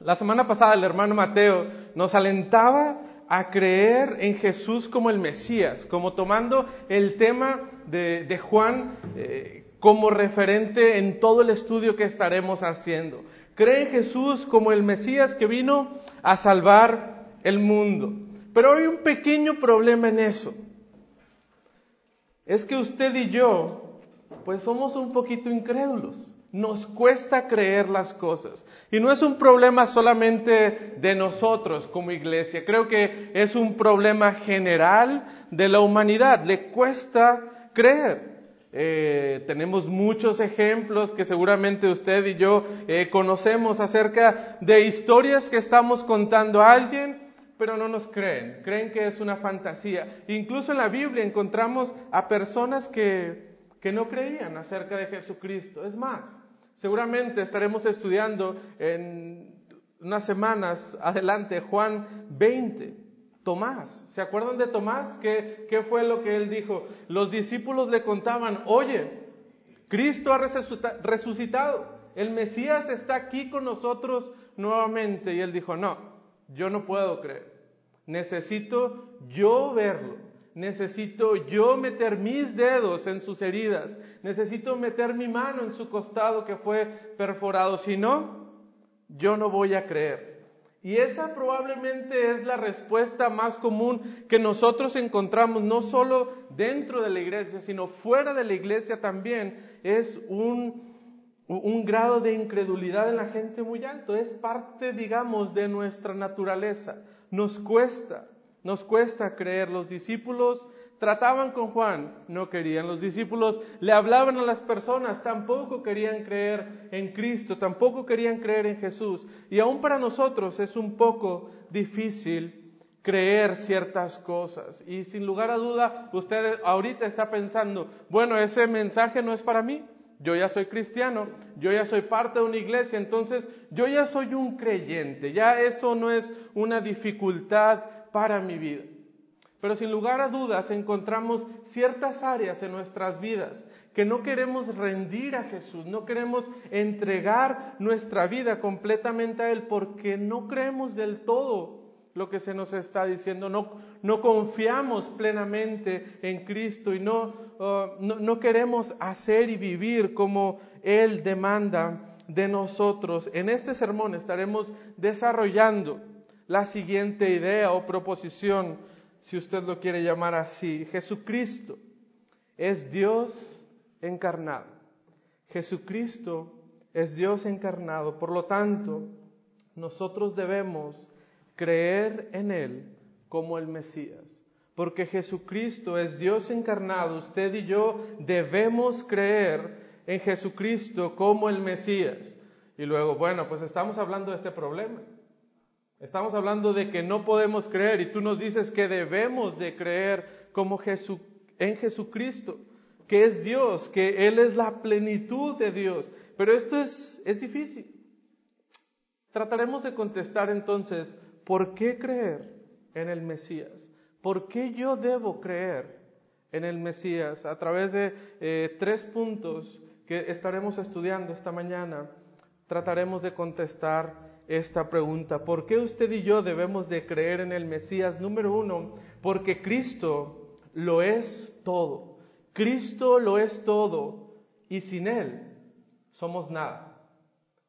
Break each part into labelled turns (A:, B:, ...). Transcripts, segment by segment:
A: La semana pasada el hermano Mateo nos alentaba a creer en Jesús como el Mesías, como tomando el tema de, Juan eh, como referente en todo el estudio que estaremos haciendo. Cree en Jesús como el Mesías que vino a salvar el mundo. Pero hay un pequeño problema en eso. Es que usted y yo, pues somos un poquito incrédulos. Nos cuesta creer las cosas. Y no es un problema solamente de nosotros como iglesia. Creo que es un problema general de la humanidad. Le cuesta creer. Eh, tenemos muchos ejemplos que seguramente usted y yo eh, conocemos acerca de historias que estamos contando a alguien, pero no nos creen. Creen que es una fantasía. Incluso en la Biblia encontramos a personas que, que no creían acerca de Jesucristo. Es más, Seguramente estaremos estudiando en unas semanas adelante Juan 20. Tomás, ¿se acuerdan de Tomás? ¿Qué, ¿Qué, fue lo que él dijo? Los discípulos le contaban, oye, Cristo ha resucitado, el Mesías está aquí con nosotros nuevamente. Y él dijo, no, yo no puedo creer, necesito yo verlo. Necesito yo meter mis dedos en sus heridas. Necesito meter mi mano en su costado que fue perforado. Si no, yo no voy a creer. Y esa probablemente es la respuesta más común que nosotros encontramos, no solo dentro de la iglesia, sino fuera de la iglesia también. Es un, un grado de incredulidad en la gente muy alto. Es parte, digamos, de nuestra naturaleza. Nos cuesta. Nos cuesta creer. Los discípulos trataban con Juan, no querían. Los discípulos le hablaban a las personas, tampoco querían creer en Cristo, tampoco querían creer en Jesús. Y aún para nosotros es un poco difícil creer ciertas cosas. Y sin lugar a duda, usted ahorita está pensando, bueno, ese mensaje no es para mí. Yo ya soy cristiano, yo ya soy parte de una iglesia, entonces yo ya soy un creyente, ya eso no es una dificultad para mi vida. Pero sin lugar a dudas encontramos ciertas áreas en nuestras vidas que no queremos rendir a Jesús, no queremos entregar nuestra vida completamente a Él porque no creemos del todo lo que se nos está diciendo, no, no confiamos plenamente en Cristo y no, uh, no, no queremos hacer y vivir como Él demanda de nosotros. En este sermón estaremos desarrollando la siguiente idea o proposición, si usted lo quiere llamar así. Jesucristo es Dios encarnado. Jesucristo es Dios encarnado. Por lo tanto, nosotros debemos creer en Él como el Mesías. Porque Jesucristo es Dios encarnado. Usted y yo debemos creer en Jesucristo como el Mesías. Y luego, bueno, pues estamos hablando de este problema. Estamos hablando de que no podemos creer y tú nos dices que debemos de creer como en Jesucristo, que es Dios, que Él es la plenitud de Dios. Pero esto es, es difícil. Trataremos de contestar entonces, ¿por qué creer en el Mesías? ¿Por qué yo debo creer en el Mesías? A través de eh, tres puntos que estaremos estudiando esta mañana, trataremos de contestar esta pregunta. ¿Por qué usted y yo debemos de creer en el Mesías? Número uno, porque Cristo lo es todo. Cristo lo es todo y sin Él somos nada.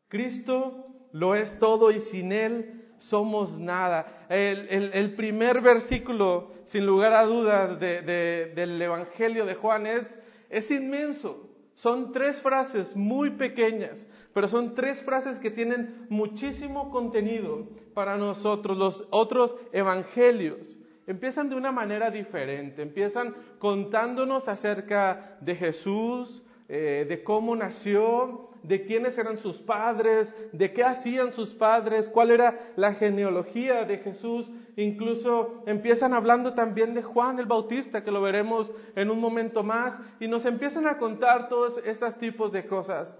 A: Cristo lo es todo y sin Él somos nada. El, primer versículo, sin lugar a dudas, del Evangelio de Juan es, es inmenso. Son tres frases muy pequeñas, pero son tres frases que tienen muchísimo contenido para nosotros. Los otros evangelios empiezan de una manera diferente, empiezan contándonos acerca de Jesús, eh, de cómo nació, de quiénes eran sus padres, de qué hacían sus padres, cuál era la genealogía de Jesús. Incluso empiezan hablando también de Juan el Bautista, que lo veremos en un momento más, y nos empiezan a contar todos estos tipos de cosas.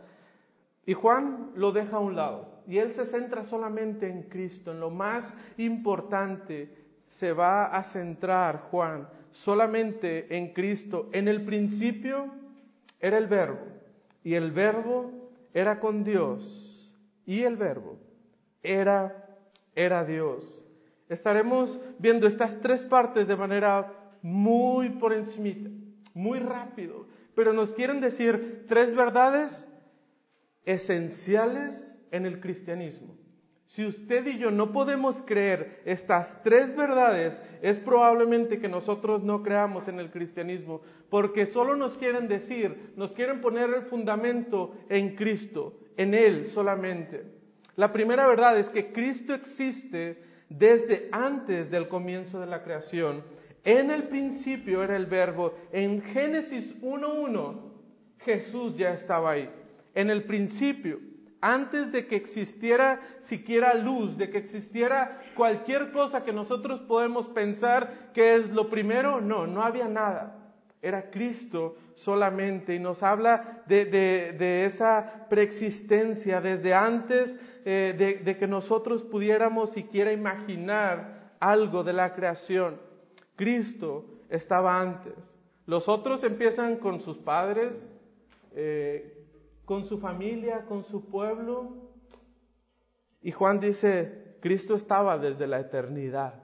A: Y Juan lo deja a un lado y él se centra solamente en Cristo, en lo más importante. Se va a centrar Juan solamente en Cristo. En el principio era el verbo y el verbo era con Dios y el verbo era, era Dios. Estaremos viendo estas tres partes de manera muy por encimita, muy rápido, pero nos quieren decir tres verdades esenciales en el cristianismo. Si usted y yo no podemos creer estas tres verdades, es probablemente que nosotros no creamos en el cristianismo, porque solo nos quieren decir, nos quieren poner el fundamento en Cristo, en Él solamente. La primera verdad es que Cristo existe desde antes del comienzo de la creación. En el principio era el verbo. En Génesis 1.1 Jesús ya estaba ahí. En el principio antes de que existiera siquiera luz, de que existiera cualquier cosa que nosotros podemos pensar que es lo primero, no, no había nada. Era Cristo solamente y nos habla de, esa preexistencia desde antes eh, de, de que nosotros pudiéramos siquiera imaginar algo de la creación. Cristo estaba antes. Los otros empiezan con sus padres, eh, con su familia, con su pueblo. Y Juan dice, Cristo estaba desde la eternidad.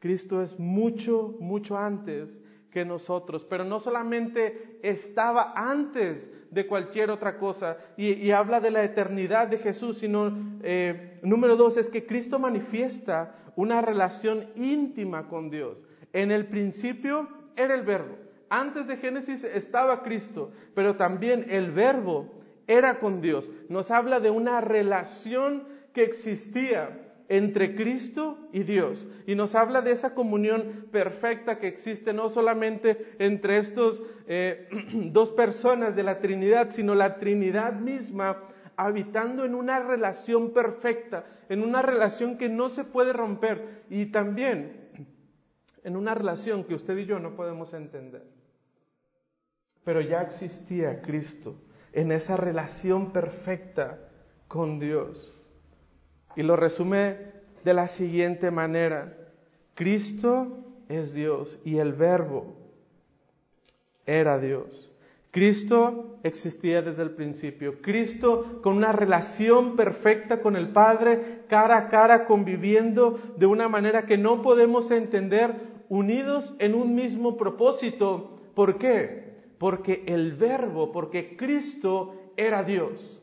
A: Cristo es mucho, mucho antes que nosotros, pero no solamente estaba antes de cualquier otra cosa y, habla de la eternidad de Jesús, sino eh, número dos es que Cristo manifiesta una relación íntima con Dios. En el principio era el verbo. Antes de Génesis estaba Cristo, pero también el verbo era con Dios. Nos habla de una relación que existía entre Cristo y Dios. Y nos habla de esa comunión perfecta que existe no solamente entre estos eh, dos personas de la Trinidad, sino la Trinidad misma habitando en una relación perfecta, en una relación que no se puede romper y también en una relación que usted y yo no podemos entender. Pero ya existía Cristo en esa relación perfecta con Dios. Y lo resume de la siguiente manera. Cristo es Dios y el verbo era Dios. Cristo existía desde el principio. Cristo con una relación perfecta con el Padre, cara a cara, conviviendo de una manera que no podemos entender, unidos en un mismo propósito. ¿Por qué? Porque el verbo, porque Cristo era Dios.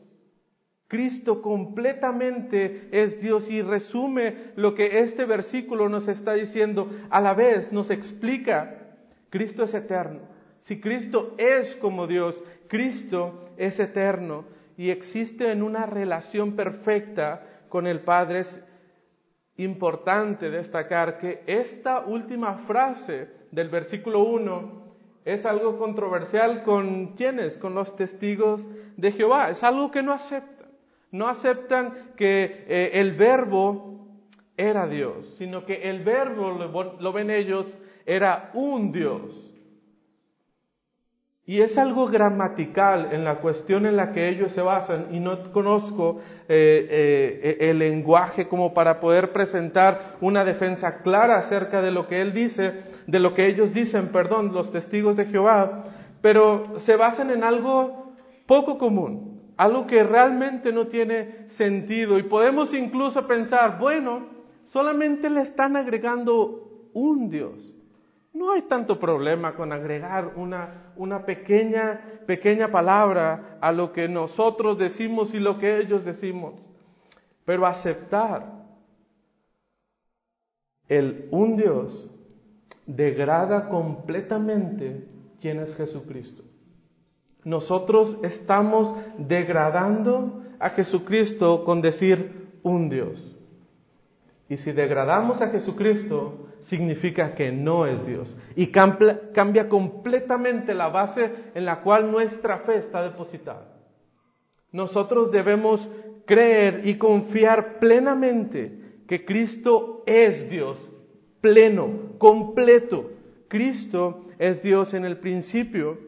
A: Cristo completamente es Dios y resume lo que este versículo nos está diciendo. A la vez nos explica, Cristo es eterno. Si Cristo es como Dios, Cristo es eterno y existe en una relación perfecta con el Padre. Es importante destacar que esta última frase del versículo 1 es algo controversial con quienes, con los testigos de Jehová. Es algo que no aceptan. No aceptan que eh, el verbo era Dios, sino que el verbo, lo ven ellos, era un Dios. Y es algo gramatical en la cuestión en la que ellos se basan y no conozco eh, eh, el lenguaje como para poder presentar una defensa clara acerca de lo que él dice, de lo que ellos dicen, perdón, los testigos de Jehová, pero se basan en algo poco común, algo que realmente no tiene sentido y podemos incluso pensar, bueno, solamente le están agregando un Dios. No hay tanto problema con agregar una, una pequeña, pequeña palabra a lo que nosotros decimos y lo que ellos decimos. Pero aceptar el un Dios degrada completamente quién es Jesucristo. Nosotros estamos degradando a Jesucristo con decir un Dios. Y si degradamos a Jesucristo, significa que no es Dios. Y cambia, completamente la base en la cual nuestra fe está depositada. Nosotros debemos creer y confiar plenamente que Cristo es Dios, pleno, completo. Cristo es Dios en el principio.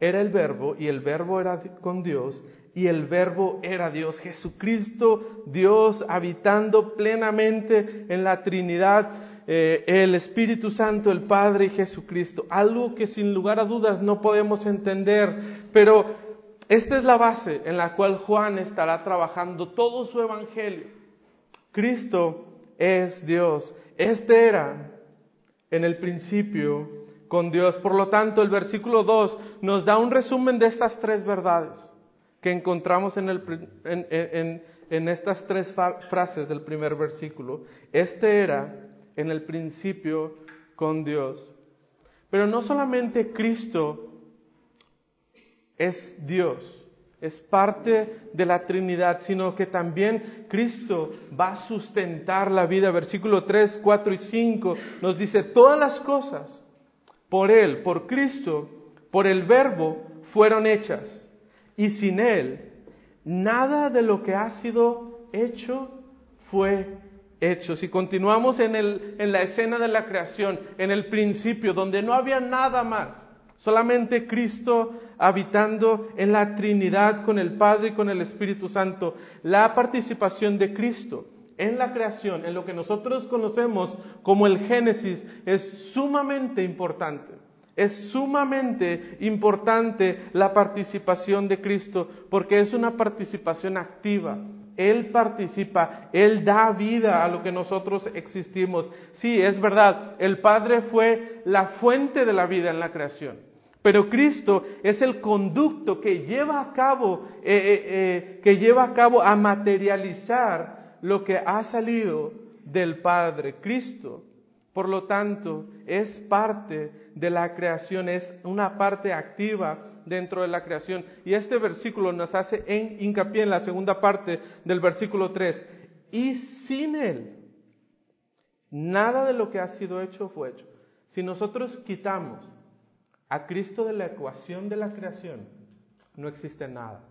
A: Era el verbo y el verbo era con Dios y el verbo era Dios. Jesucristo, Dios habitando plenamente en la Trinidad eh, el Espíritu Santo, el Padre y Jesucristo. Algo que sin lugar a dudas no podemos entender, pero esta es la base en la cual Juan estará trabajando todo su evangelio. Cristo es Dios. Este era en el principio con Dios. Por lo tanto, el versículo 2 nos da un resumen de estas tres verdades que encontramos en, en estas tres frases del primer versículo. Este era en el principio con Dios. Pero no solamente Cristo es Dios, es parte de la Trinidad, sino que también Cristo va a sustentar la vida. Versículo 3, 4 y 5 nos dice, todas las cosas por Él, por Cristo, por el Verbo, fueron hechas. Y sin Él, nada de lo que ha sido hecho fue hecho. Si continuamos en, el, en la escena de la creación, en el principio, donde no había nada más, solamente Cristo habitando en la Trinidad con el Padre y con el Espíritu Santo, la participación de Cristo en la creación, en lo que nosotros conocemos como el Génesis, es sumamente importante. Es sumamente importante la participación de Cristo porque es una participación activa. Él participa, Él da vida a lo que nosotros existimos. Sí, es verdad, el Padre fue la fuente de la vida en la creación, pero Cristo es el conducto que lleva a cabo, eh, eh, eh, que lleva a cabo a materializar lo que ha salido del Padre. Cristo por lo tanto, es parte de la creación, es una parte activa dentro de la creación. Y este versículo nos hace en, hincapié en la segunda parte del versículo 3. Y sin Él, nada de lo que ha sido hecho fue hecho. Si nosotros quitamos a Cristo de la ecuación de la creación, no existe nada.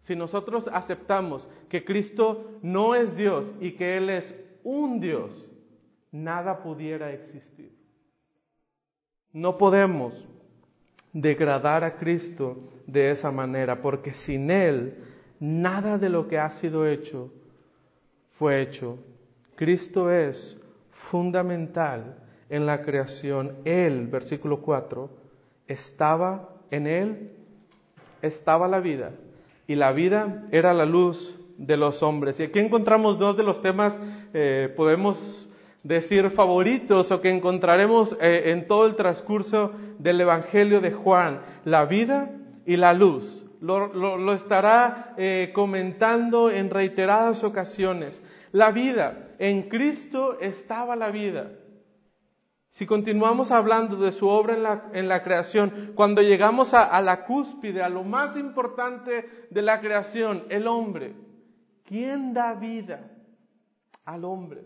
A: Si nosotros aceptamos que Cristo no es Dios y que Él es un Dios, nada pudiera existir. No podemos degradar a Cristo de esa manera, porque sin Él nada de lo que ha sido hecho fue hecho. Cristo es fundamental en la creación. Él, versículo 4, estaba en Él, estaba la vida, y la vida era la luz de los hombres. Y aquí encontramos dos de los temas, eh, podemos decir favoritos o que encontraremos eh, en todo el transcurso del Evangelio de Juan, la vida y la luz. Lo, estará eh, comentando en reiteradas ocasiones. La vida, en Cristo estaba la vida. Si continuamos hablando de su obra en la, en la creación, cuando llegamos a, a la cúspide, a lo más importante de la creación, el hombre, ¿quién da vida al hombre?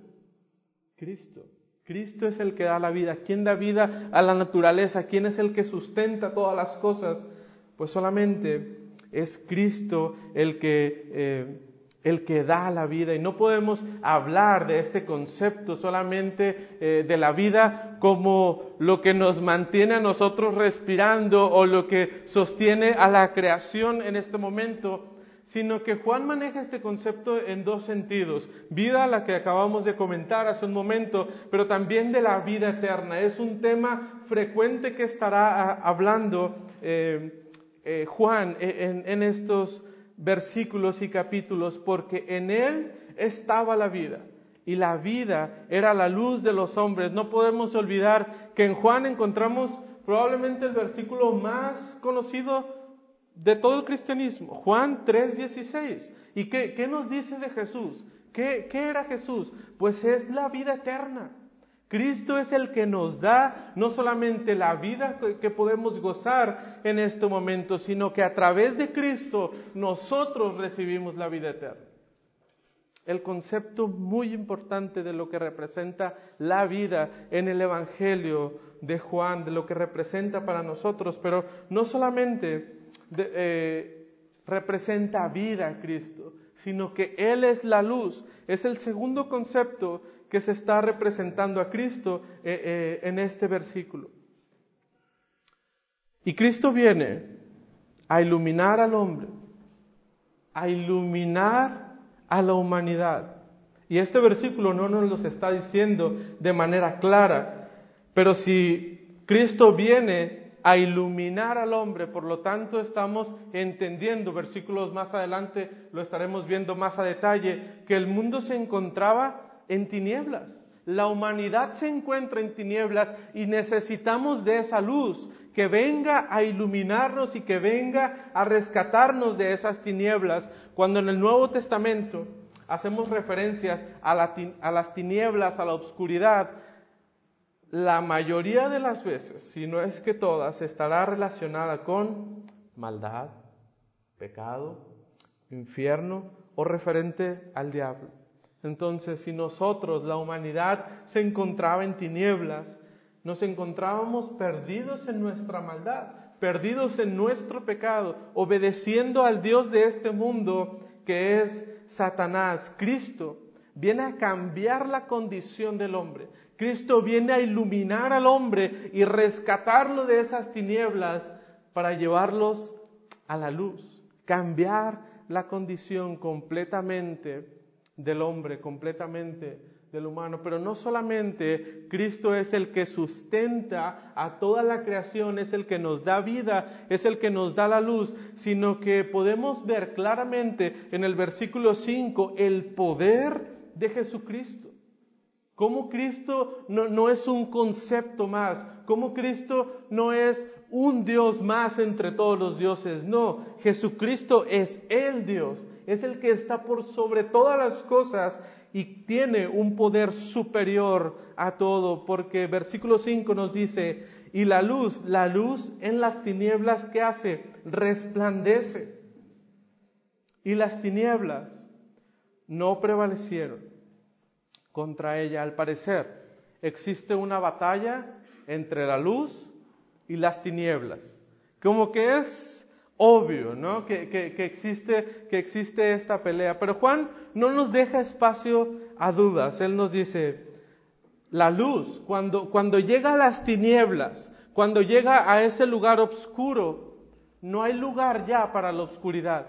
A: Cristo. Cristo es el que da la vida. ¿Quién da vida a la naturaleza? ¿Quién es el que sustenta todas las cosas? Pues solamente es Cristo el que, eh, el que da la vida. Y no podemos hablar de este concepto solamente eh, de la vida como lo que nos mantiene a nosotros respirando o lo que sostiene a la creación en este momento, sino que Juan maneja este concepto en dos sentidos. Vida, la que acabamos de comentar hace un momento, pero también de la vida eterna. Es un tema frecuente que estará ah, hablando eh, eh, Juan e, en, estos versículos y capítulos, porque en él estaba la vida. Y la vida era la luz de los hombres. No podemos olvidar que en Juan encontramos probablemente el versículo más conocido de todo el cristianismo. Juan 3:16. ¿Y qué, qué, nos dice de Jesús? ¿Qué, ¿Qué era Jesús? Pues es la vida eterna. Cristo es el que nos da no solamente la vida que podemos gozar en este momento, sino que a través de Cristo nosotros recibimos la vida eterna. El concepto muy importante de lo que representa la vida en el Evangelio de Juan, de lo que representa para nosotros, pero no solamente eh, representa vida a Cristo, sino que Él es la luz. Es el segundo concepto que se está representando a Cristo eh, eh, en este versículo. Y Cristo viene a iluminar al hombre, a iluminar a la humanidad. Y este versículo no nos lo está diciendo de manera clara, pero si Cristo viene a iluminar al hombre. Por lo tanto, estamos entendiendo, versículos más adelante lo estaremos viendo más a detalle, que el mundo se encontraba en tinieblas. La humanidad se encuentra en tinieblas y necesitamos de esa luz que venga a iluminarnos y que venga a rescatarnos de esas tinieblas. Cuando en el Nuevo Testamento hacemos referencias a, las tinieblas, a la oscuridad, la mayoría de las veces, si no es que todas, estará relacionada con maldad, pecado, infierno o referente al diablo. Entonces, si nosotros, la humanidad, se encontraba en tinieblas, nos encontrábamos perdidos en nuestra maldad, perdidos en nuestro pecado, obedeciendo al Dios de este mundo que es Satanás. Cristo viene a cambiar la condición del hombre. Cristo viene a iluminar al hombre y rescatarlo de esas tinieblas para llevarlos a la luz, cambiar la condición completamente del hombre, completamente del humano. Pero no solamente Cristo es el que sustenta a toda la creación, es el que nos da vida, es el que nos da la luz, sino que podemos ver claramente en el versículo 5 el poder de Jesucristo. Cómo Cristo no, no es un concepto más, cómo Cristo no es un Dios más entre todos los dioses. No, Jesucristo es el Dios, es el que está por sobre todas las cosas y tiene un poder superior a todo, porque versículo 5 nos dice, y la luz, la luz en las tinieblas que hace, resplandece. Y las tinieblas no prevalecieron contra ella. Al parecer, existe una batalla entre la luz y las tinieblas. Como que es obvio, ¿no? Que, que, existe, que existe esta pelea. Pero Juan no nos deja espacio a dudas. Él nos dice, la luz, cuando, cuando llega a las tinieblas, cuando llega a ese lugar oscuro, no hay lugar ya para la oscuridad,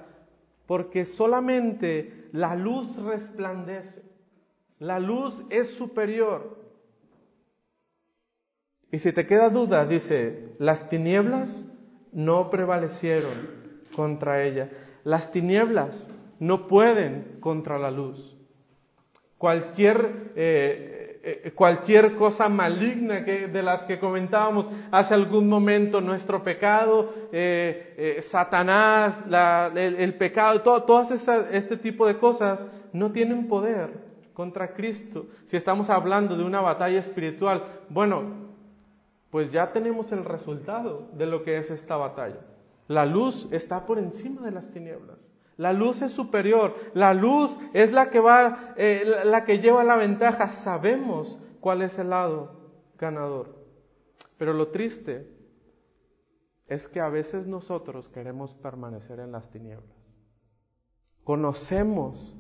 A: porque solamente la luz resplandece. La luz es superior. Y si te queda duda, dice, las tinieblas no prevalecieron contra ella. Las tinieblas no pueden contra la luz. Cualquier, eh, eh, cualquier cosa maligna que, de las que comentábamos hace algún momento, nuestro pecado, eh, Satanás, el, pecado, todas este tipo de cosas no tienen poder contra Cristo. Si estamos hablando de una batalla espiritual, bueno, pues ya tenemos el resultado de lo que es esta batalla. La luz está por encima de las tinieblas. La luz es superior. La luz es la que va, eh, la que lleva la ventaja. Sabemos cuál es el lado ganador. Pero lo triste es que a veces nosotros queremos permanecer en las tinieblas. Conocemos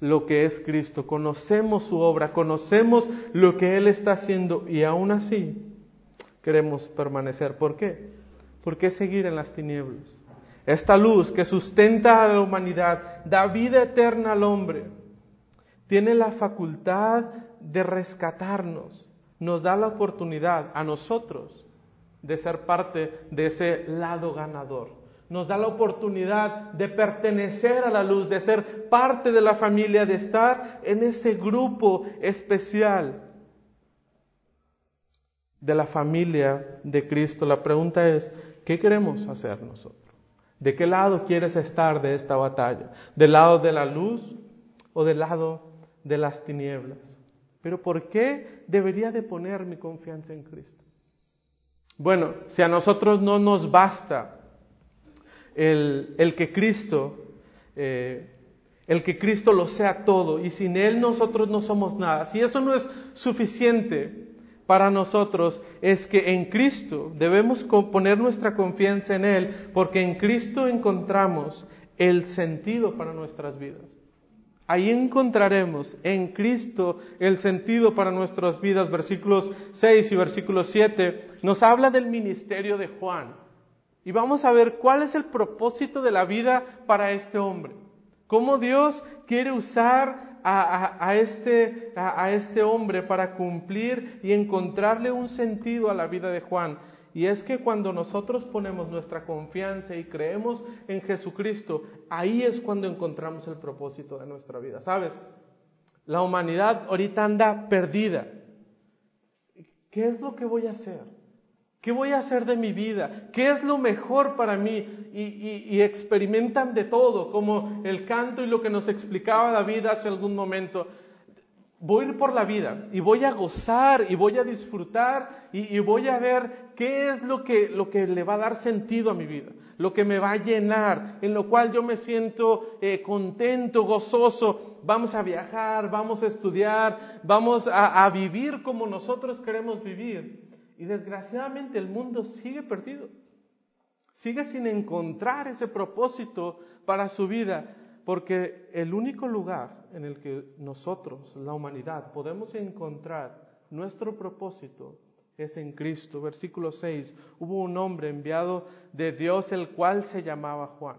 A: lo que es Cristo, conocemos su obra, conocemos lo que Él está haciendo y aún así queremos permanecer. ¿Por qué? ¿Por qué seguir en las tinieblas? Esta luz que sustenta a la humanidad, da vida eterna al hombre, tiene la facultad de rescatarnos, nos da la oportunidad a nosotros de ser parte de ese lado ganador. Nos da la oportunidad de pertenecer a la luz, de ser parte de la familia, de estar en ese grupo especial de la familia de Cristo. La pregunta es, ¿qué queremos hacer nosotros? ¿De qué lado quieres estar de esta batalla? ¿Del lado de la luz o del lado de las tinieblas? Pero ¿por qué debería de poner mi confianza en Cristo? Bueno, si a nosotros no nos basta el, que Cristo, eh, el que Cristo lo sea todo y sin Él nosotros no somos nada, si eso no es suficiente, para nosotros es que en Cristo debemos poner nuestra confianza en Él, porque en Cristo encontramos el sentido para nuestras vidas. Ahí encontraremos en Cristo el sentido para nuestras vidas. Versículos 6 y versículo 7 nos habla del ministerio de Juan. Y vamos a ver cuál es el propósito de la vida para este hombre. Cómo Dios quiere usar a, este, a, este hombre para cumplir y encontrarle un sentido a la vida de Juan. Y es que cuando nosotros ponemos nuestra confianza y creemos en Jesucristo, ahí es cuando encontramos el propósito de nuestra vida. ¿Sabes? La humanidad ahorita anda perdida. ¿Qué es lo que voy a hacer? ¿Qué voy a hacer de mi vida? ¿Qué es lo mejor para mí? Y, experimentan de todo, como el canto y lo que nos explicaba David hace algún momento voy a ir por la vida y voy a gozar y voy a disfrutar y, voy a ver qué es lo que, lo que le va a dar sentido a mi vida, lo que me va a llenar, en lo cual yo me siento eh, contento, gozoso. Vamos a viajar, vamos a estudiar, vamos a, a vivir como nosotros queremos vivir. Y desgraciadamente el mundo sigue perdido, sigue sin encontrar ese propósito para su vida. Porque el único lugar en el que nosotros, la humanidad, podemos encontrar nuestro propósito es en Cristo. Versículo 6, hubo un hombre enviado de Dios el cual se llamaba Juan.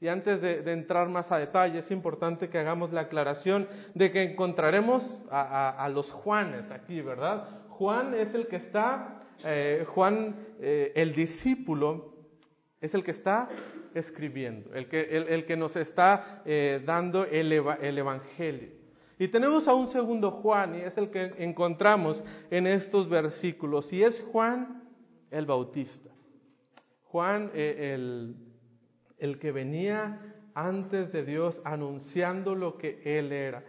A: Y antes de, entrar más a detalle, es importante que hagamos la aclaración de que encontraremos a, los Juanes aquí, ¿verdad? Juan es el que está, eh, Juan, eh, el discípulo, es el que está escribiendo, el que, el, que nos está eh, dando el, el Evangelio. Y tenemos a un segundo Juan, y es el que encontramos en estos versículos, y es Juan el Bautista. Juan, el, el, que venía antes de Dios anunciando lo que Él era.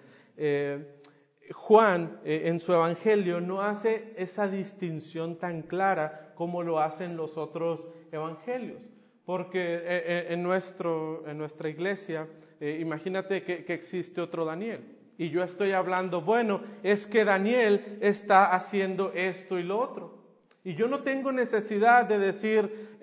A: Juan en su Evangelio no hace esa distinción tan clara como lo hacen los otros Evangelios. Porque eh, eh, en, nuestro, en nuestra iglesia, eh, imagínate que, existe otro Daniel. Y yo estoy hablando, bueno, es que Daniel está haciendo esto y lo otro. Y yo no tengo necesidad de decir,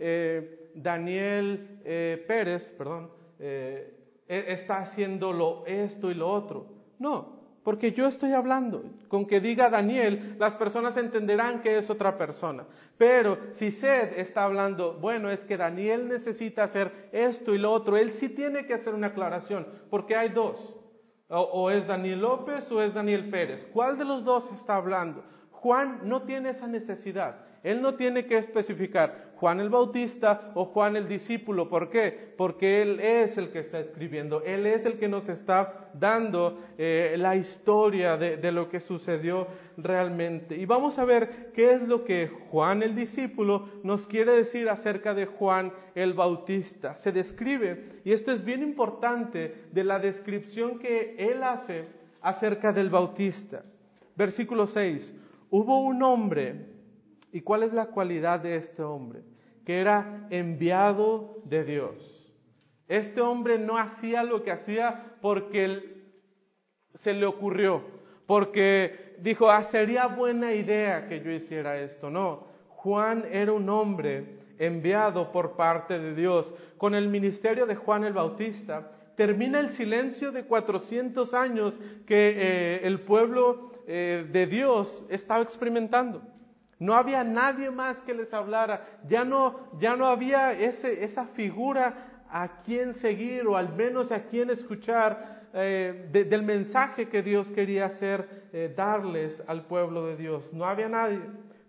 A: Daniel Pérez, perdón, e, está haciendo esto y lo otro. No, porque yo estoy hablando. Con que diga Daniel, las personas entenderán que es otra persona. Pero si Sed está hablando, bueno, es que Daniel necesita hacer esto y lo otro, él sí tiene que hacer una aclaración, porque hay dos. O, es Daniel López o es Daniel Pérez. ¿Cuál de los dos está hablando? Juan no tiene esa necesidad. Él no tiene que especificar Juan el Bautista o Juan el discípulo. ¿Por qué? Porque Él es el que está escribiendo. Él es el que nos está dando eh, la historia de, de lo que sucedió realmente. Y vamos a ver qué es lo que Juan el discípulo nos quiere decir acerca de Juan el Bautista. Se describe, y esto es bien importante, de la descripción que Él hace acerca del Bautista. Versículo 6. Hubo un hombre ¿Y cuál es la cualidad de este hombre? Que era enviado de Dios. Este hombre no hacía lo que hacía porque se le ocurrió, porque dijo, ah, sería buena idea que yo hiciera esto. No, Juan era un hombre enviado por parte de Dios. Con el ministerio de Juan el Bautista termina el silencio de 400 años que eh, el pueblo eh, de Dios estaba experimentando. No había nadie más que les hablara, ya no, ya no había ese, esa figura a quien seguir o al menos a quien escuchar eh, del mensaje que Dios quería hacer, eh, darles al pueblo de Dios. No había nadie,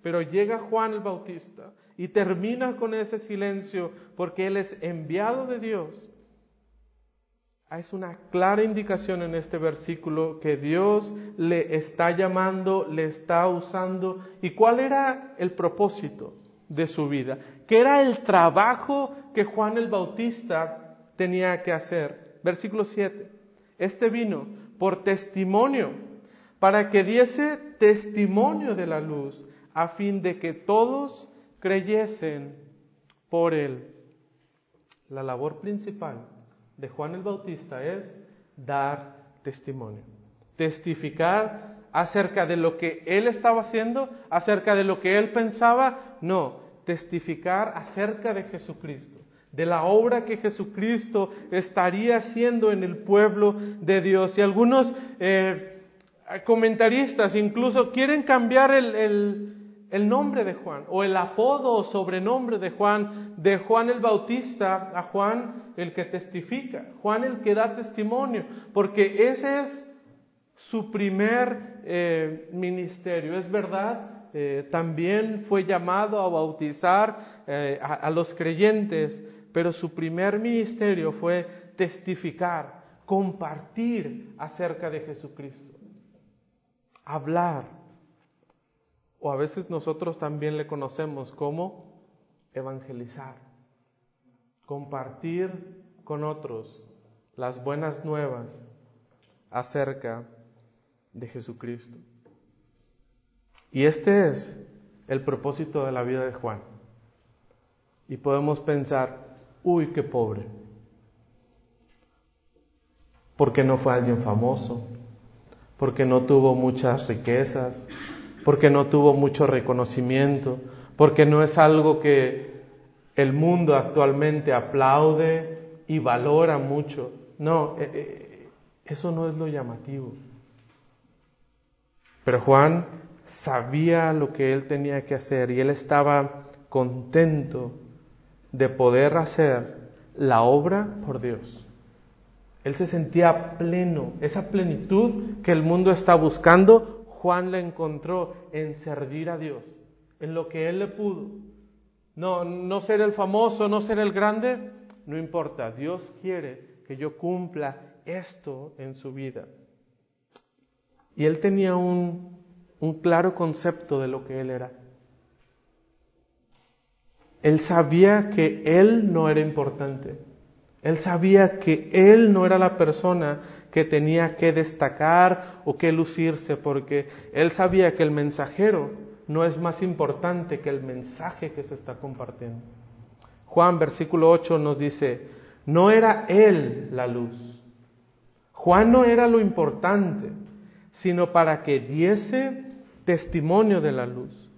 A: pero llega Juan el Bautista y termina con ese silencio porque él es enviado de Dios es una clara indicación en este versículo que Dios le está llamando, le está usando. ¿Y cuál era el propósito de su vida? ¿Qué era el trabajo que Juan el Bautista tenía que hacer? Versículo 7. Este vino por testimonio, para que diese testimonio de la luz, a fin de que todos creyesen por él. La labor principal de Juan el Bautista es dar testimonio, testificar acerca de lo que él estaba haciendo, acerca de lo que él pensaba, no, testificar acerca de Jesucristo, de la obra que Jesucristo estaría haciendo en el pueblo de Dios. Y algunos eh, comentaristas incluso quieren cambiar el el nombre de Juan o el apodo o sobrenombre de Juan, de Juan el Bautista a Juan el que testifica, Juan el que da testimonio, porque ese es su primer eh, ministerio. Es verdad, eh, también fue llamado a bautizar eh, a los creyentes, pero su primer ministerio fue testificar, compartir acerca de Jesucristo, hablar. O a veces nosotros también le conocemos como evangelizar, compartir con otros las buenas nuevas acerca de Jesucristo. Y este es el propósito de la vida de Juan. Y podemos pensar, uy, qué pobre. Porque no fue alguien famoso, porque no tuvo muchas riquezas, porque no tuvo mucho reconocimiento, porque no es algo que el mundo actualmente aplaude y valora mucho. No, eh, eh, eso no es lo llamativo. Pero Juan sabía lo que él tenía que hacer y él estaba contento de poder hacer la obra por Dios. Él se sentía pleno, esa plenitud que el mundo está buscando, Juan la encontró en servir a Dios, en lo que él le pudo. No, no ser el famoso, no ser el grande, no importa. Dios quiere que yo cumpla esto en su vida. Y él tenía un, un claro concepto de lo que él era. Él sabía que él no era importante. Él sabía que él no era la persona que tenía que destacar o que lucirse, porque él sabía que el mensajero no es más importante que el mensaje que se está compartiendo. Juan versículo 8 nos dice, no era él la luz. Juan no era lo importante, sino para que diese testimonio de la luz,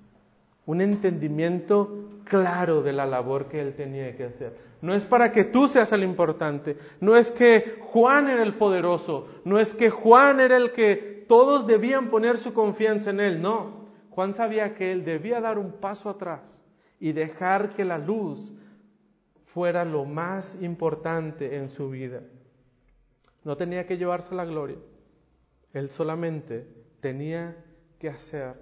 A: un entendimiento claro de la labor que él tenía que hacer. No es para que tú seas el importante, no es que Juan era el poderoso, no es que Juan era el que todos debían poner su confianza en él, no. Juan sabía que él debía dar un paso atrás y dejar que la luz fuera lo más importante en su vida. No tenía que llevarse la gloria, él solamente tenía que hacer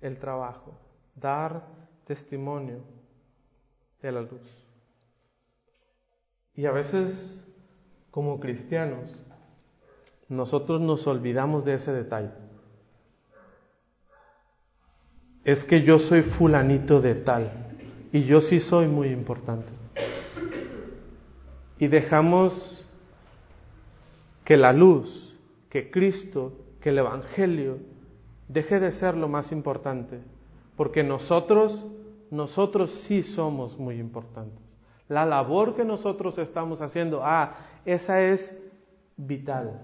A: el trabajo, dar testimonio de la luz. Y a veces, como cristianos, nosotros nos olvidamos de ese detalle. Es que yo soy fulanito de tal y yo sí soy muy importante. Y dejamos que la luz, que Cristo, que el Evangelio deje de ser lo más importante, porque nosotros, nosotros sí somos muy importantes. La labor que nosotros estamos haciendo, ah, esa es vital.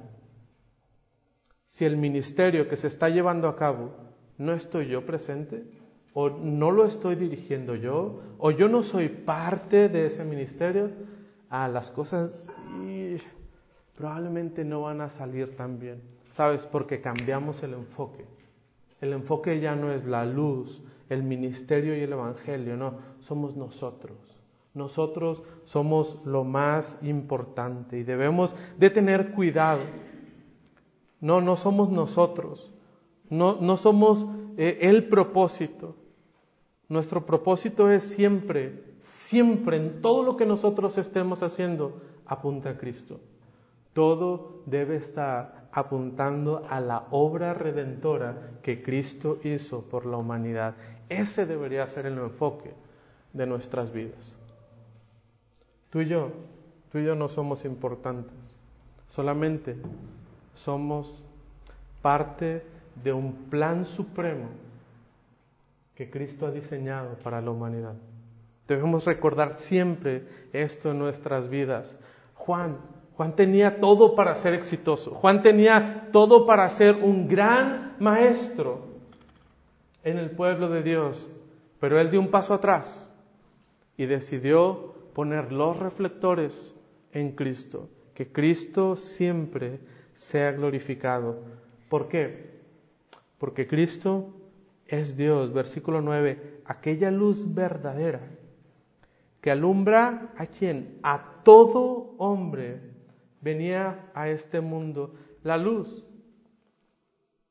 A: Si el ministerio que se está llevando a cabo no estoy yo presente, o no lo estoy dirigiendo yo, o yo no soy parte de ese ministerio, ah, las cosas probablemente no van a salir tan bien. ¿Sabes? Porque cambiamos el enfoque. El enfoque ya no es la luz, el ministerio y el evangelio, no, somos nosotros. Nosotros somos lo más importante y debemos de tener cuidado. No, no somos nosotros. No, no somos eh, el propósito. Nuestro propósito es siempre, siempre, en todo lo que nosotros estemos haciendo, apunta a Cristo. Todo debe estar apuntando a la obra redentora que Cristo hizo por la humanidad. Ese debería ser el enfoque de nuestras vidas. Tú y yo, tú y yo no somos importantes, solamente somos parte de un plan supremo que Cristo ha diseñado para la humanidad. Debemos recordar siempre esto en nuestras vidas. Juan, Juan tenía todo para ser exitoso. Juan tenía todo para ser un gran maestro en el pueblo de Dios. Pero él dio un paso atrás y decidió poner los reflectores en Cristo, que Cristo siempre sea glorificado. ¿Por qué? Porque Cristo es Dios, versículo 9, aquella luz verdadera que alumbra a quien, a todo hombre venía a este mundo. La luz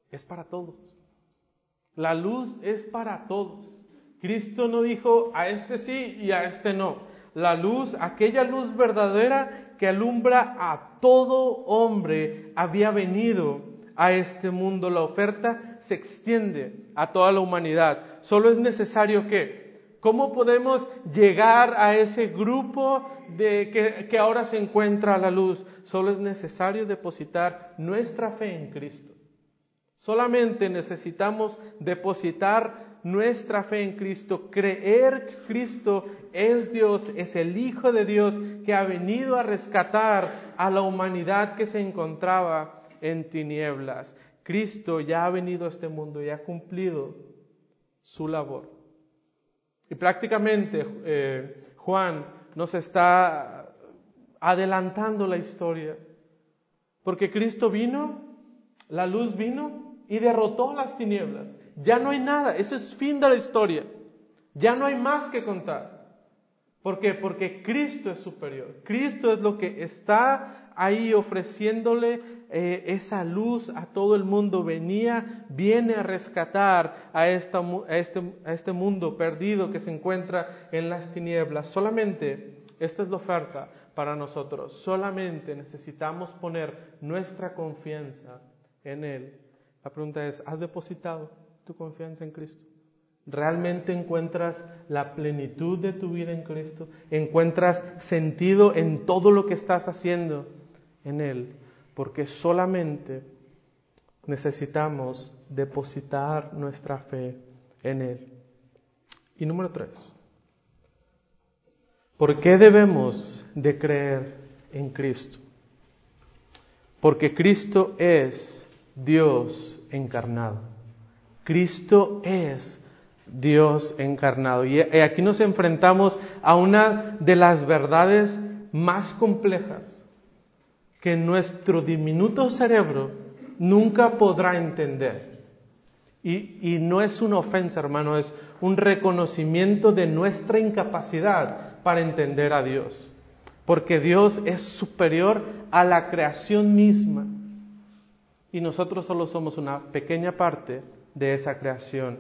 A: es para todos. La luz es para todos. Cristo no dijo a este sí y a este no. La luz, aquella luz verdadera que alumbra a todo hombre, había venido a este mundo. La oferta se extiende a toda la humanidad. Solo es necesario que, ¿cómo podemos llegar a ese grupo de que, que ahora se encuentra a la luz? Solo es necesario depositar nuestra fe en Cristo. Solamente necesitamos depositar nuestra fe en Cristo, creer que Cristo es Dios, es el Hijo de Dios que ha venido a rescatar a la humanidad que se encontraba en tinieblas. Cristo ya ha venido a este mundo y ha cumplido su labor. Y prácticamente eh, Juan nos está adelantando la historia, porque Cristo vino, la luz vino y derrotó las tinieblas. Ya no hay nada, ese es fin de la historia. Ya no hay más que contar. ¿Por qué? Porque Cristo es superior. Cristo es lo que está ahí ofreciéndole eh, esa luz a todo el mundo. Venía, viene a rescatar a, este, a este mundo perdido que se encuentra en las tinieblas. Solamente, esta es la oferta para nosotros. Solamente necesitamos poner nuestra confianza en Él. La pregunta es, ¿has depositado? tu confianza en Cristo? ¿Realmente encuentras la plenitud de tu vida en Cristo? ¿Encuentras sentido en todo lo que estás haciendo en Él? Porque solamente necesitamos depositar nuestra fe en Él. Y número tres, ¿por qué debemos de creer en Cristo? Porque Cristo es Dios encarnado. Cristo es Dios encarnado. Y aquí nos enfrentamos a una de las verdades más complejas que nuestro diminuto cerebro nunca podrá entender. Y, y, no es una ofensa, hermano, es un reconocimiento de nuestra incapacidad para entender a Dios. Porque Dios es superior a la creación misma. Y nosotros solo somos una pequeña parte de esa creación.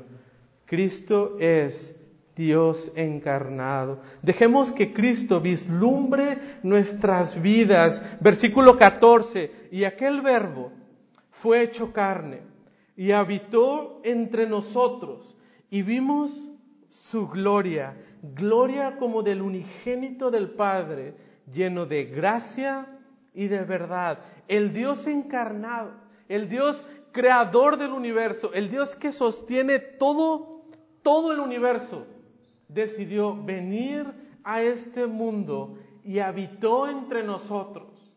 A: Cristo es Dios encarnado. Dejemos que Cristo vislumbre nuestras vidas. Versículo 14. Y aquel verbo fue hecho carne y habitó entre nosotros y vimos su gloria, gloria como del unigénito del Padre, lleno de gracia y de verdad. El Dios encarnado, el Dios creador del universo, el Dios que sostiene todo, todo el universo, decidió venir a este mundo y habitó entre nosotros.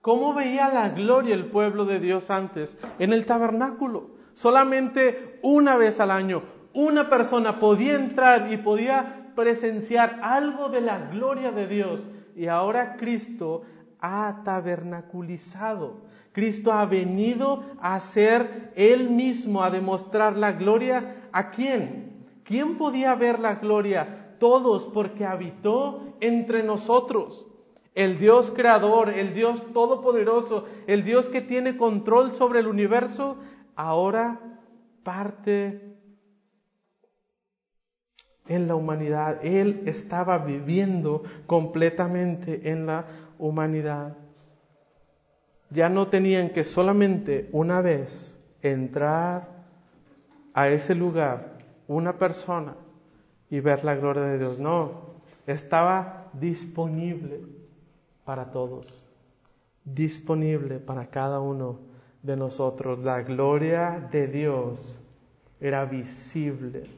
A: ¿Cómo veía la gloria el pueblo de Dios antes? En el tabernáculo. Solamente una vez al año, una persona podía entrar y podía presenciar algo de la gloria de Dios. Y ahora Cristo ha tabernaculizado Cristo ha venido a ser Él mismo, a demostrar la gloria. ¿A quién? ¿Quién podía ver la gloria? Todos, porque habitó entre nosotros. El Dios creador, el Dios todopoderoso, el Dios que tiene control sobre el universo, ahora parte en la humanidad. Él estaba viviendo completamente en la humanidad ya no tenían que solamente una vez entrar a ese lugar una persona y ver la gloria de Dios. No, estaba disponible para todos, disponible para cada uno de nosotros. La gloria de Dios era visible.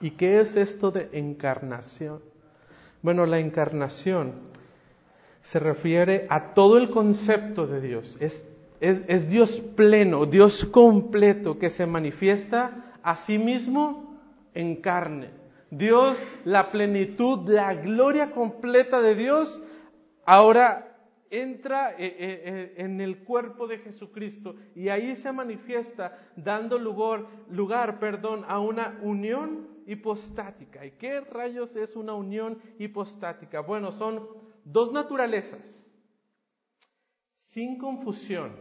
A: ¿Y qué es esto de encarnación? Bueno, la encarnación se refiere a todo el concepto de Dios. Es, es, Dios pleno, Dios completo que se manifiesta a sí mismo en carne. Dios, la plenitud, la gloria completa de Dios, ahora entra eh, eh, eh, en el cuerpo de Jesucristo y ahí se manifiesta dando lugar, lugar perdón, a una unión hipostática. ¿Y qué rayos es una unión hipostática? Bueno, son dos naturalezas, sin confusión,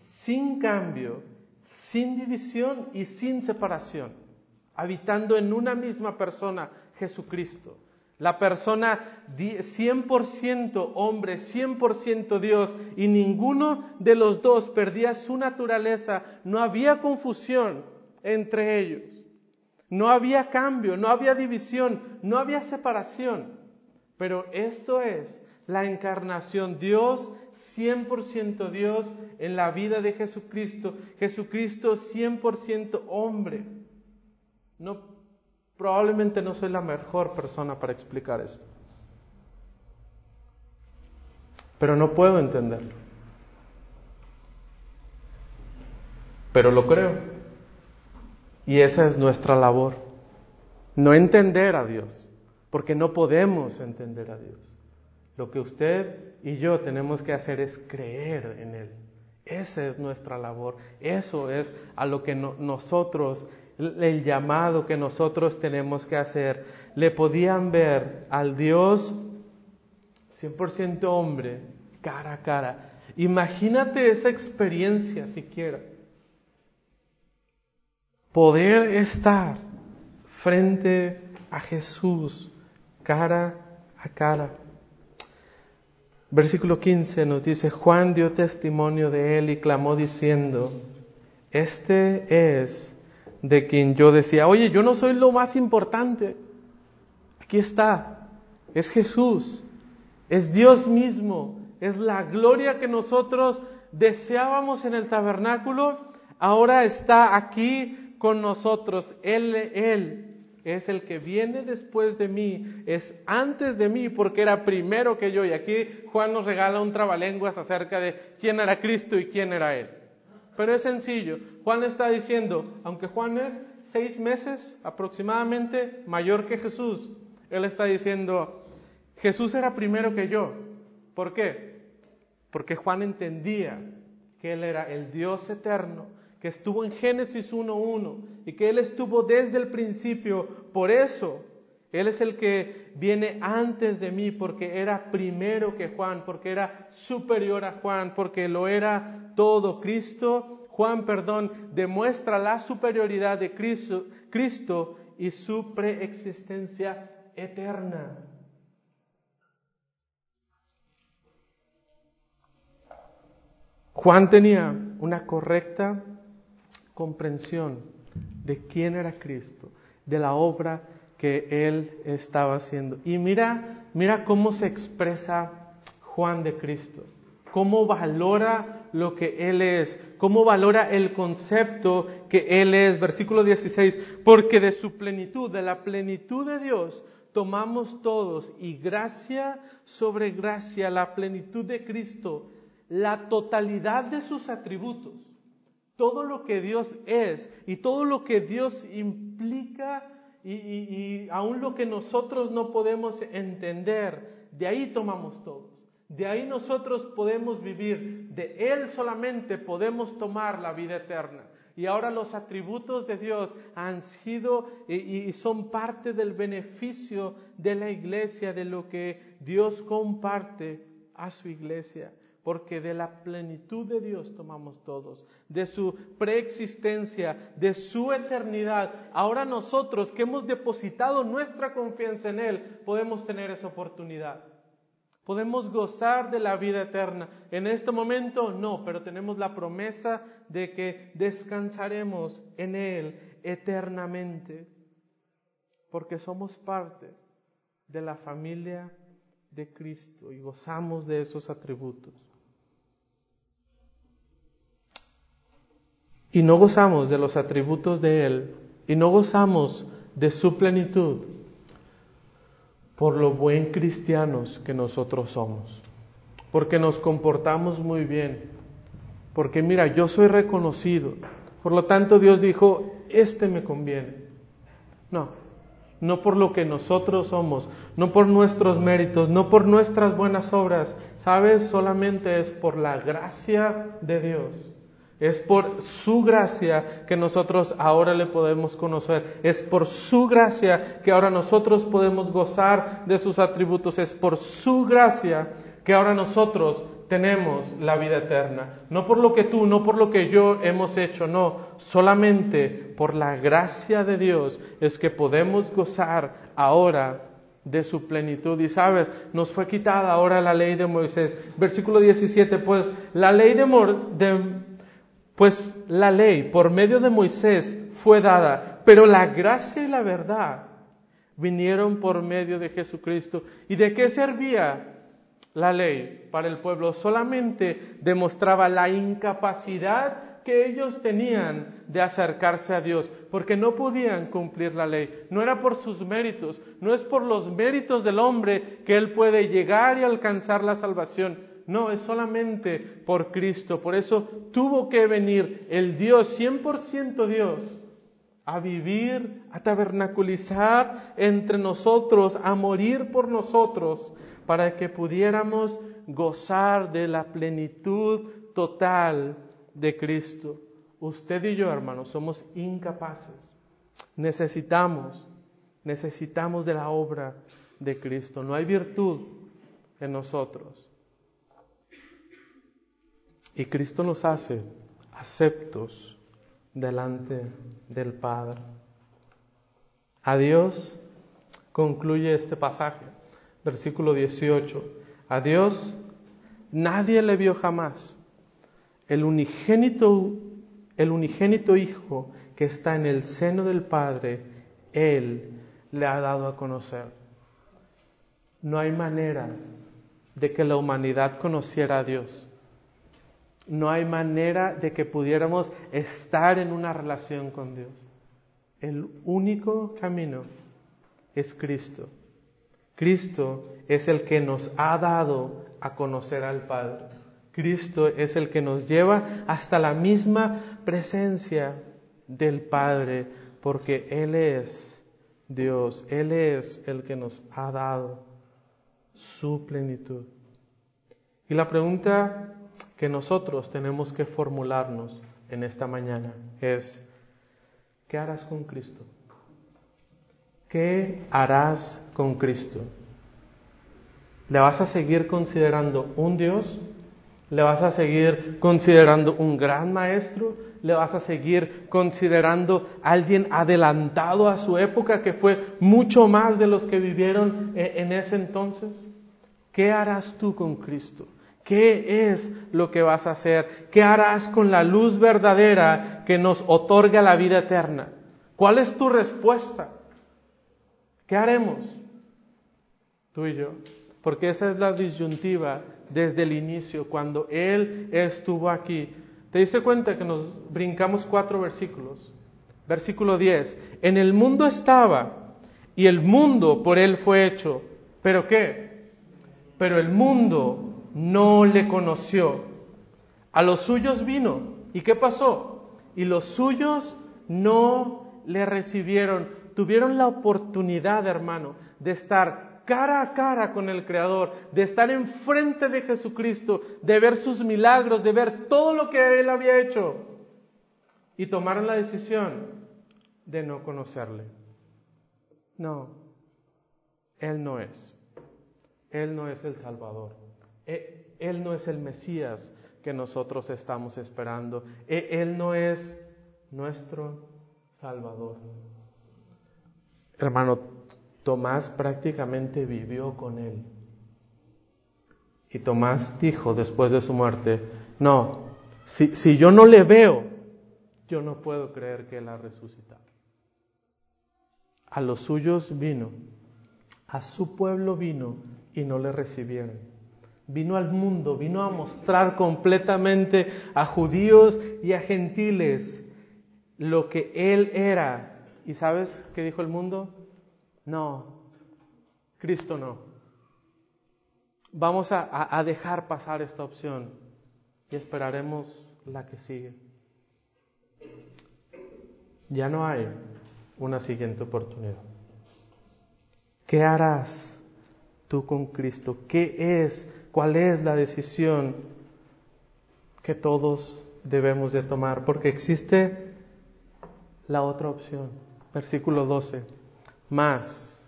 A: sin cambio, sin división y sin separación, habitando en una misma persona, Jesucristo. La persona 100% hombre, 100% Dios, y ninguno de los dos perdía su naturaleza, no había confusión entre ellos, no había cambio, no había división, no había separación. Pero esto es la encarnación, Dios 100% Dios en la vida de Jesucristo, Jesucristo 100% hombre. No, probablemente no soy la mejor persona para explicar esto, pero no puedo entenderlo. Pero lo creo. Y esa es nuestra labor. No entender a Dios, porque no podemos entender a Dios. Lo que usted y yo tenemos que hacer es creer en Él. Esa es nuestra labor. Eso es a lo que nosotros, el llamado que nosotros tenemos que hacer. Le podían ver al Dios 100% hombre, cara a cara. Imagínate esa experiencia siquiera. Poder estar frente a Jesús, cara a cara. Versículo 15 nos dice, Juan dio testimonio de él y clamó diciendo, este es de quien yo decía, oye, yo no soy lo más importante. Aquí está, es Jesús, es Dios mismo, es la gloria que nosotros deseábamos en el tabernáculo, ahora está aquí con nosotros, Él, Él es el que viene después de mí, es antes de mí porque era primero que yo. Y aquí Juan nos regala un trabalenguas acerca de quién era Cristo y quién era Él. Pero es sencillo. Juan está diciendo, aunque Juan es seis meses aproximadamente mayor que Jesús, él está diciendo, Jesús era primero que yo. ¿Por qué? Porque Juan entendía que Él era el Dios eterno que estuvo en Génesis 1.1 y que Él estuvo desde el principio. Por eso, Él es el que viene antes de mí porque era primero que Juan, porque era superior a Juan, porque lo era todo. Cristo, Juan, perdón, demuestra la superioridad de Cristo, y su preexistencia eterna. Juan tenía una correcta comprensión de quién era Cristo, de la obra que él estaba haciendo. Y mira, mira cómo se expresa Juan de Cristo, cómo valora lo que él es, cómo valora el concepto que él es. Versículo 16, porque de su plenitud, de la plenitud de Dios, tomamos todos y gracia sobre gracia, la plenitud de Cristo, la totalidad de sus atributos todo lo que Dios es y todo lo que Dios implica y, aún lo que nosotros no podemos entender, de ahí tomamos todos. De ahí nosotros podemos vivir, de Él solamente podemos tomar la vida eterna. Y ahora los atributos de Dios han sido y, son parte del beneficio de la iglesia, de lo que Dios comparte a su iglesia porque de la plenitud de Dios tomamos todos, de su preexistencia, de su eternidad. Ahora nosotros que hemos depositado nuestra confianza en Él, podemos tener esa oportunidad. Podemos gozar de la vida eterna. En este momento no, pero tenemos la promesa de que descansaremos en Él eternamente, porque somos parte de la familia de Cristo y gozamos de esos atributos. Y no gozamos de los atributos de Él y no gozamos de su plenitud por lo buen cristianos que nosotros somos, porque nos comportamos muy bien, porque mira, yo soy reconocido, por lo tanto Dios dijo, este me conviene. No, no por lo que nosotros somos, no por nuestros méritos, no por nuestras buenas obras, sabes, solamente es por la gracia de Dios. Es por su gracia que nosotros ahora le podemos conocer. Es por su gracia que ahora nosotros podemos gozar de sus atributos. Es por su gracia que ahora nosotros tenemos la vida eterna. No por lo que tú, no por lo que yo hemos hecho, no. Solamente por la gracia de Dios es que podemos gozar ahora de su plenitud. Y sabes, nos fue quitada ahora la ley de Moisés. Versículo 17, pues la ley de, pues la ley por medio de Moisés fue dada, pero la gracia y la verdad vinieron por medio de Jesucristo. ¿Y de qué servía la ley para el pueblo? Solamente demostraba la incapacidad que ellos tenían de acercarse a Dios, porque no podían cumplir la ley. No era por sus méritos, no es por los méritos del hombre que él puede llegar y alcanzar la salvación. No, es solamente por Cristo. Por eso tuvo que venir el Dios, 100% Dios, a vivir, a tabernaculizar entre nosotros, a morir por nosotros, para que pudiéramos gozar de la plenitud total de Cristo. Usted y yo, hermanos, somos incapaces. Necesitamos, necesitamos de la obra de Cristo. No hay virtud en nosotros. Y Cristo nos hace aceptos delante del Padre. A Dios concluye este pasaje, versículo 18. A Dios nadie le vio jamás. El unigénito, el unigénito Hijo que está en el seno del Padre, Él le ha dado a conocer. No hay manera de que la humanidad conociera a Dios no hay manera de que pudiéramos estar en una relación con Dios. El único camino es Cristo. Cristo es el que nos ha dado a conocer al Padre. Cristo es el que nos lleva hasta la misma presencia del Padre, porque Él es Dios, Él es el que nos ha dado su plenitud. Y la pregunta que nosotros tenemos que formularnos en esta mañana es, ¿qué harás con Cristo? ¿Qué harás con Cristo? ¿Le vas a seguir considerando un Dios? ¿Le vas a seguir considerando un gran maestro? ¿Le vas a seguir considerando alguien adelantado a su época que fue mucho más de los que vivieron e-, en ese entonces? ¿Qué harás tú con Cristo? ¿Qué es lo que vas a hacer? ¿Qué harás con la luz verdadera que nos otorga la vida eterna? ¿Cuál es tu respuesta? ¿Qué haremos? Tú y yo. Porque esa es la disyuntiva desde el inicio, cuando Él estuvo aquí. ¿Te diste cuenta que nos brincamos cuatro versículos? Versículo 10. En el mundo estaba y el mundo por Él fue hecho. ¿Pero qué? Pero el mundo no le conoció. A los suyos vino. ¿Y qué pasó? Y los suyos no le recibieron. Tuvieron la oportunidad, hermano, de estar cara a cara con el Creador, de estar enfrente de Jesucristo, de ver sus milagros, de ver todo lo que Él había hecho. Y tomaron la decisión de no conocerle. No, Él no es. Él no es el Salvador. E, él no es el Mesías que nosotros estamos esperando. E, Él no es nuestro Salvador. Hermano, Tomás prácticamente vivió con Él. Y Tomás dijo después de su muerte, no, si, si yo no le veo, yo no puedo creer que Él ha resucitado. A los suyos vino, a su pueblo vino y no le recibieron vino al mundo, vino a mostrar completamente a judíos y a gentiles lo que Él era. ¿Y sabes qué dijo el mundo? No, Cristo no. Vamos a, dejar pasar esta opción y esperaremos la que sigue. Ya no hay una siguiente oportunidad. ¿Qué harás tú con Cristo? ¿Qué es cuál es la decisión que todos debemos de tomar, porque existe la otra opción. Versículo 12. Más,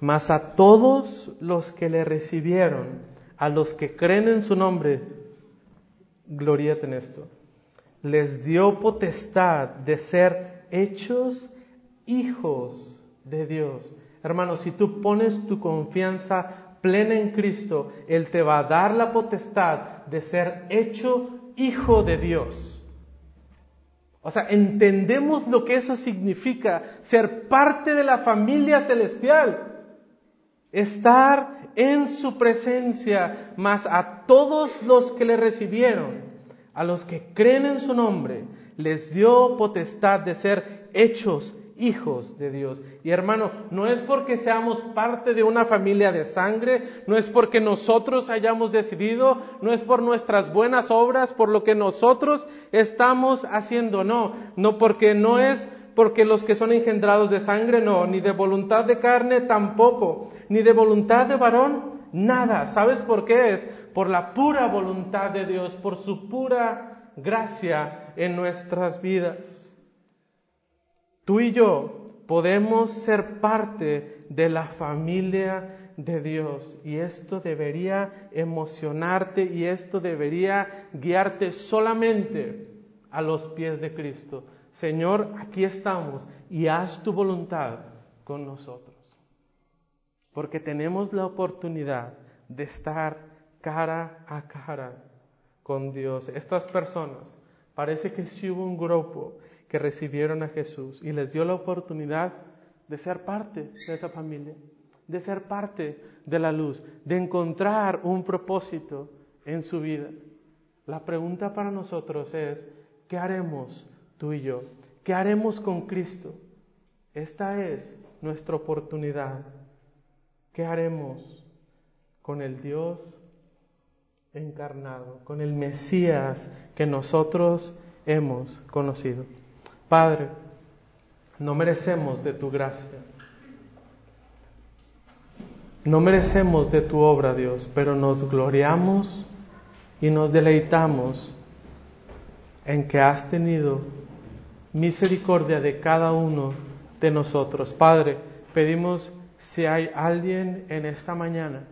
A: más a todos los que le recibieron, a los que creen en su nombre, gloríate en esto, les dio potestad de ser hechos hijos de Dios. Hermano, si tú pones tu confianza plena en Cristo, Él te va a dar la potestad de ser hecho hijo de Dios. O sea, entendemos lo que eso significa, ser parte de la familia celestial, estar en su presencia, más a todos los que le recibieron, a los que creen en su nombre, les dio potestad de ser hechos hijos de Dios. Y hermano, no es porque seamos parte de una familia de sangre, no es porque nosotros hayamos decidido, no es por nuestras buenas obras, por lo que nosotros estamos haciendo, no, no porque no es porque los que son engendrados de sangre, no, ni de voluntad de carne tampoco, ni de voluntad de varón, nada. ¿Sabes por qué es? Por la pura voluntad de Dios, por su pura gracia en nuestras vidas. Tú y yo podemos ser parte de la familia de Dios y esto debería emocionarte y esto debería guiarte solamente a los pies de Cristo. Señor, aquí estamos y haz tu voluntad con nosotros. Porque tenemos la oportunidad de estar cara a cara con Dios. Estas personas, parece que si hubo un grupo que recibieron a Jesús y les dio la oportunidad de ser parte de esa familia, de ser parte de la luz, de encontrar un propósito en su vida. La pregunta para nosotros es, ¿qué haremos tú y yo? ¿Qué haremos con Cristo? Esta es nuestra oportunidad. ¿Qué haremos con el Dios encarnado, con el Mesías que nosotros hemos conocido? Padre, no merecemos de tu gracia. No merecemos de tu obra, Dios, pero nos gloriamos y nos deleitamos en que has tenido misericordia de cada uno de nosotros. Padre, pedimos si hay alguien en esta mañana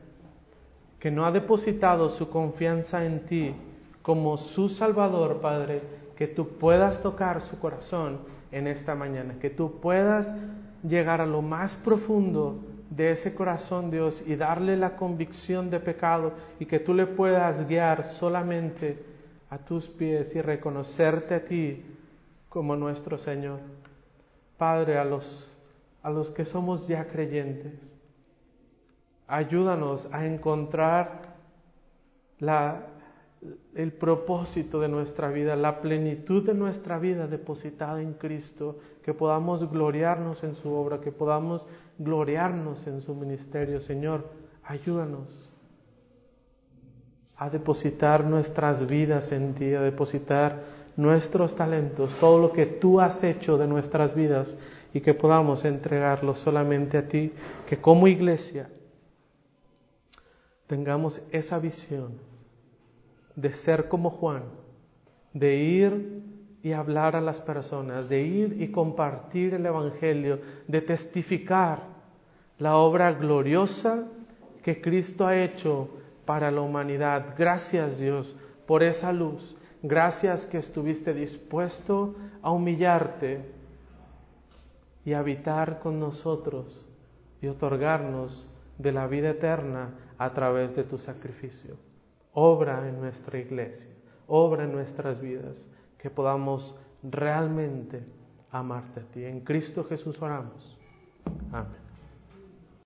A: que no ha depositado su confianza en ti como su Salvador, Padre, que tú puedas tocar su corazón en esta mañana, que tú puedas llegar a lo más profundo de ese corazón, Dios, y darle la convicción de pecado y que tú le puedas guiar solamente a tus pies y reconocerte a ti como nuestro Señor. Padre, a los, a los que somos ya creyentes, ayúdanos a encontrar la, el propósito de nuestra vida, la plenitud de nuestra vida depositada en Cristo, que podamos gloriarnos en su obra, que podamos gloriarnos en su ministerio. Señor, ayúdanos a depositar nuestras vidas en ti, a depositar nuestros talentos, todo lo que tú has hecho de nuestras vidas y que podamos entregarlo solamente a ti, que como iglesia tengamos esa visión de ser como Juan, de ir y hablar a las personas, de ir y compartir el Evangelio, de testificar la obra gloriosa que Cristo ha hecho para la humanidad. Gracias Dios por esa luz. Gracias que estuviste dispuesto a humillarte y habitar con nosotros y otorgarnos de la vida eterna a través de tu sacrificio obra en nuestra iglesia, obra en nuestras vidas, que podamos realmente amarte a ti. En Cristo Jesús oramos. Amén.